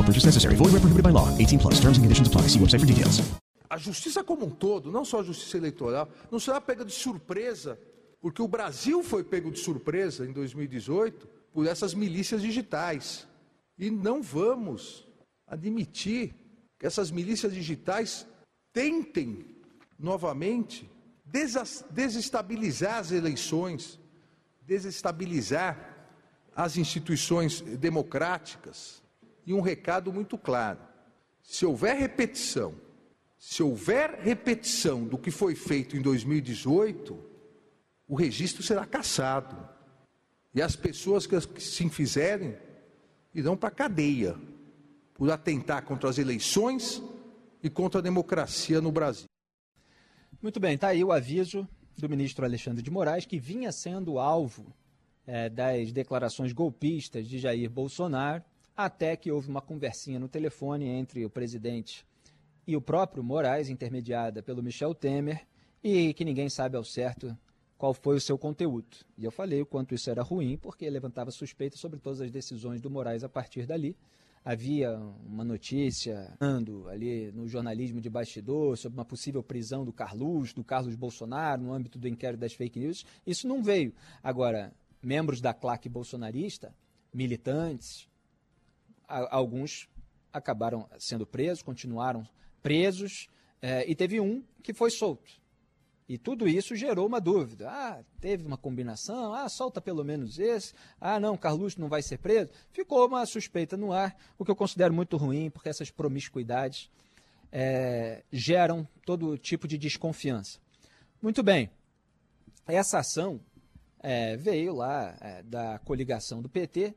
No purchase necessary. Void where prohibited by law. 18 plus. Terms and conditions apply. See website for details. A justiça como um todo, não só a justiça eleitoral, não será pega de surpresa, porque o Brasil foi pego de surpresa em 2018 por essas milícias digitais. E não vamos admitir que essas milícias digitais tentem novamente desestabilizar as eleições, desestabilizar as instituições democráticas. E um recado muito claro: se houver repetição, se houver repetição do que foi feito em 2018, o registro será cassado. E as pessoas que se fizerem irão para a cadeia por atentar contra as eleições e contra a democracia no Brasil. Muito bem, está aí o aviso do ministro Alexandre de Moraes, que vinha sendo alvo eh, das declarações golpistas de Jair Bolsonaro, até que houve uma conversinha no telefone entre o presidente e o próprio Moraes, intermediada pelo Michel Temer, e que ninguém sabe ao certo qual foi o seu conteúdo. E eu falei o quanto isso era ruim, porque levantava suspeita sobre todas as decisões do Moraes a partir dali. Havia uma notícia ando ali no jornalismo de bastidor sobre uma possível prisão do Carlos, do Carlos Bolsonaro, no âmbito do inquérito das fake news. Isso não veio. Agora, membros da claque bolsonarista, militantes, alguns acabaram sendo presos, continuaram presos, eh, e teve um que foi solto. E tudo isso gerou uma dúvida. Ah, teve uma combinação? Ah, solta pelo menos esse. Ah, não, Carluxo não vai ser preso. Ficou uma suspeita no ar, o que eu considero muito ruim, porque essas promiscuidades eh, geram todo tipo de desconfiança. Muito bem. Essa ação eh, veio lá eh, da coligação do PT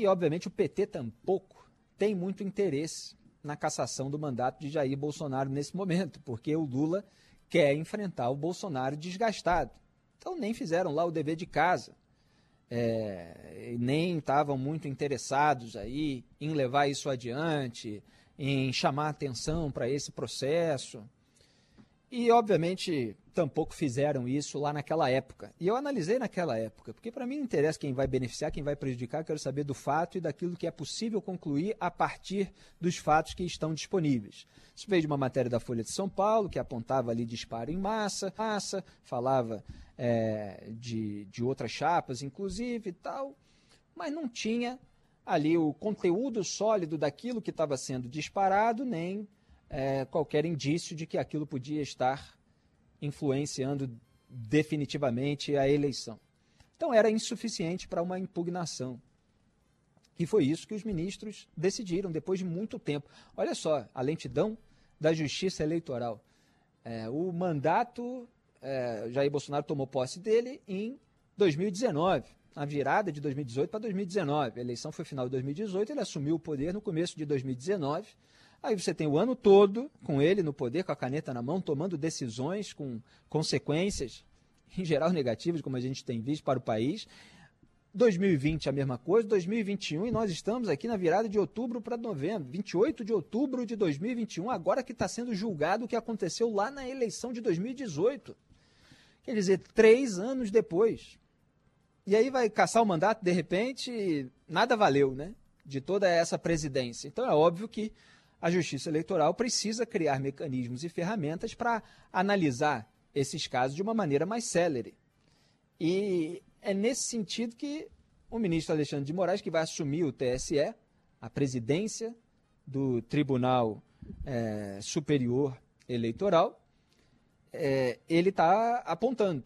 e, obviamente, o PT tampouco tem muito interesse na cassação do mandato de Jair Bolsonaro nesse momento, porque o Lula quer enfrentar o Bolsonaro desgastado. Então, nem fizeram lá o dever de casa. É, nem estavam muito interessados aí em levar isso adiante, em chamar atenção para esse processo. E, obviamente, tampouco fizeram isso lá naquela época. E eu analisei naquela época, porque para mim não interessa quem vai beneficiar, quem vai prejudicar, quero saber do fato e daquilo que é possível concluir a partir dos fatos que estão disponíveis. Isso veio de uma matéria da Folha de São Paulo, que apontava ali disparo em massa, massa falava é, de, de outras chapas, inclusive e tal, mas não tinha ali o conteúdo sólido daquilo que estava sendo disparado, nem é, qualquer indício de que aquilo podia estar influenciando definitivamente a eleição. Então era insuficiente para uma impugnação. E foi isso que os ministros decidiram depois de muito tempo. Olha só, a lentidão da justiça eleitoral. É, o mandato, é, Jair Bolsonaro tomou posse dele em 2019, na virada de 2018 para 2019. A eleição foi final de 2018, ele assumiu o poder no começo de 2019. Aí você tem o ano todo com ele no poder, com a caneta na mão, tomando decisões com consequências, em geral negativas, como a gente tem visto para o país. 2020 a mesma coisa, 2021 e nós estamos aqui na virada de outubro para novembro, 28 de outubro de 2021, agora que está sendo julgado o que aconteceu lá na eleição de 2018. Quer dizer, três anos depois. E aí vai caçar o mandato, de repente, nada valeu, né? De toda essa presidência. Então é óbvio que a Justiça Eleitoral precisa criar mecanismos e ferramentas para analisar esses casos de uma maneira mais célere. E é nesse sentido que o ministro Alexandre de Moraes, que vai assumir o TSE, a presidência do Tribunal é, Superior Eleitoral, é, ele está apontando.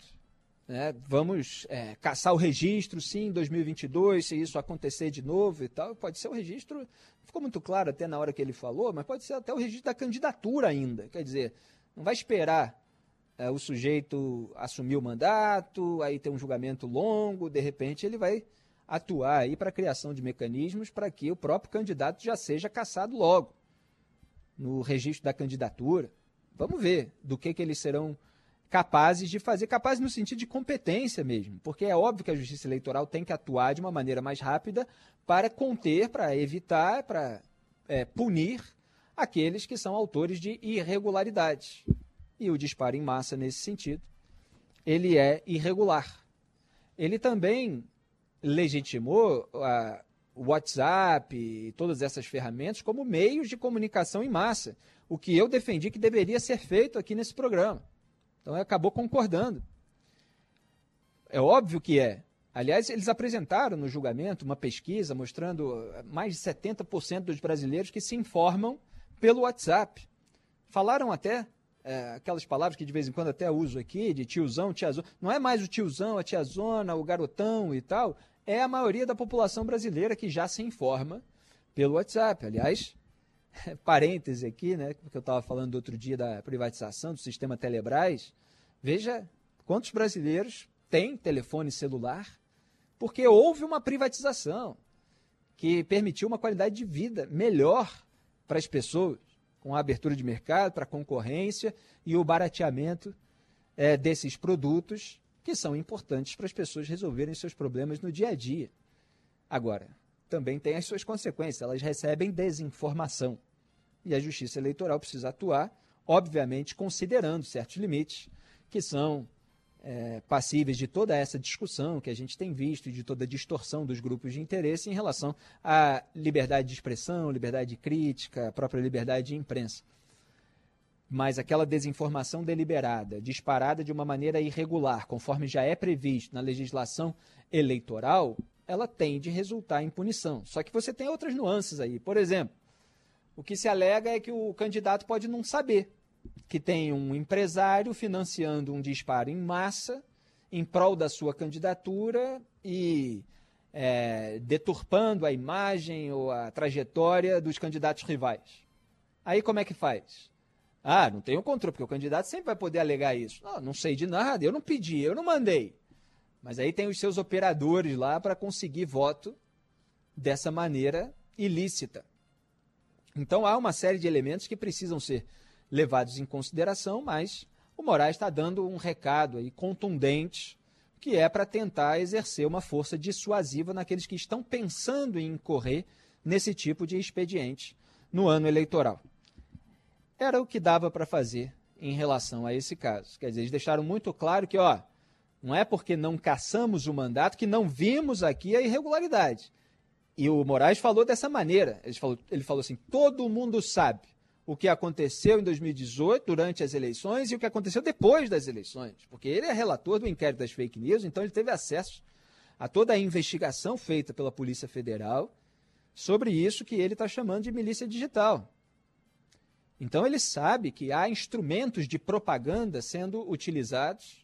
Né? Vamos é, caçar o registro, sim, em 2022, se isso acontecer de novo e tal. Pode ser o registro, ficou muito claro até na hora que ele falou, mas pode ser até o registro da candidatura ainda. Quer dizer, não vai esperar é, o sujeito assumir o mandato, aí ter um julgamento longo, de repente ele vai atuar aí para a criação de mecanismos para que o próprio candidato já seja caçado logo no registro da candidatura. Vamos ver do que, que eles serão capazes de fazer, capazes no sentido de competência mesmo, porque é óbvio que a justiça eleitoral tem que atuar de uma maneira mais rápida para conter, para evitar, para é, punir aqueles que são autores de irregularidades. E o disparo em massa, nesse sentido, ele é irregular. Ele também legitimou a, o WhatsApp e todas essas ferramentas como meios de comunicação em massa, o que eu defendi que deveria ser feito aqui nesse programa. Então acabou concordando. É óbvio que é. Aliás, eles apresentaram no julgamento uma pesquisa mostrando eh, mais de 70% dos brasileiros que se informam pelo WhatsApp. Falaram até é, aquelas palavras que de vez em quando até uso aqui, de tiozão, tiazona. Não é mais o tiozão, a tiazona, o garotão e tal. É a maioria da população brasileira que já se informa pelo WhatsApp. Aliás, parêntese aqui, né, porque eu estava falando outro dia da privatização do sistema Telebrás. Veja quantos brasileiros têm telefone celular porque houve uma privatização que permitiu uma qualidade de vida melhor para as pessoas, com a abertura de mercado, para a concorrência e o barateamento é, desses produtos que são importantes para as pessoas resolverem seus problemas no dia a dia. Agora, também tem as suas consequências. Elas recebem desinformação. E a Justiça Eleitoral precisa atuar, obviamente, considerando certos limites, que são é, passíveis de toda essa discussão que a gente tem visto e de toda a distorção dos grupos de interesse em relação à liberdade de expressão, liberdade de crítica, a própria liberdade de imprensa. Mas aquela desinformação deliberada, disparada de uma maneira irregular, conforme já é previsto na legislação eleitoral, ela tem de resultar em punição. Só que você tem outras nuances aí. Por exemplo, o que se alega é que o candidato pode não saber que tem um empresário financiando um disparo em massa em prol da sua candidatura e é, deturpando a imagem ou a trajetória dos candidatos rivais. Aí como é que faz? Ah, não tenho controle, porque o candidato sempre vai poder alegar isso. Não, não sei de nada, eu não pedi, eu não mandei. Mas aí tem os seus operadores lá para conseguir voto dessa maneira ilícita. Então há uma série de elementos que precisam ser levados em consideração, mas o Moraes está dando um recado aí contundente, que é para tentar exercer uma força dissuasiva naqueles que estão pensando em incorrer nesse tipo de expediente no ano eleitoral. Era o que dava para fazer em relação a esse caso. Quer dizer, eles deixaram muito claro que, ó, não é porque não caçamos o mandato que não vimos aqui a irregularidade. E o Moraes falou dessa maneira. Ele falou, ele falou assim: todo mundo sabe o que aconteceu em 2018, durante as eleições, e o que aconteceu depois das eleições. Porque ele é relator do inquérito das fake news, então ele teve acesso a toda a investigação feita pela Polícia Federal sobre isso que ele está chamando de milícia digital. Então ele sabe que há instrumentos de propaganda sendo utilizados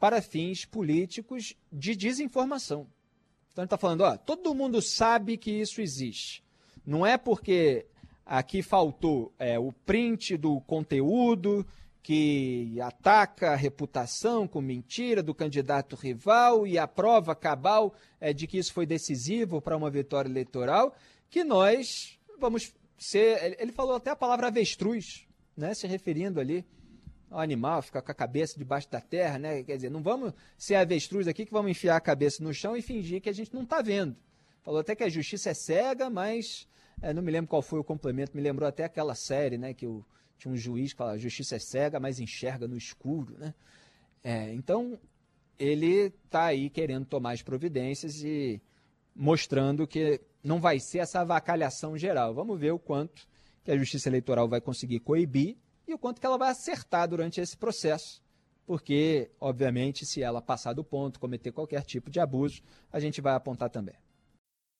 para fins políticos de desinformação. Então ele está falando, ó, todo mundo sabe que isso existe. Não é porque aqui faltou é, o print do conteúdo que ataca a reputação com mentira do candidato rival e a prova cabal é, de que isso foi decisivo para uma vitória eleitoral, que nós vamos ser. Ele falou até a palavra avestruz, né, se referindo ali o animal fica com a cabeça debaixo da terra, né? Quer dizer, não vamos ser avestruz aqui que vamos enfiar a cabeça no chão e fingir que a gente não está vendo. Falou até que a justiça é cega, mas é, não me lembro qual foi o complemento, me lembrou até aquela série, né? Que o, tinha um juiz que fala, a justiça é cega, mas enxerga no escuro, né? É, então, ele está aí querendo tomar as providências e mostrando que não vai ser essa avacalhação geral. Vamos ver o quanto que a Justiça Eleitoral vai conseguir coibir e o quanto que ela vai acertar durante esse processo. Porque, obviamente, se ela passar do ponto, cometer qualquer tipo de abuso, a gente vai apontar também.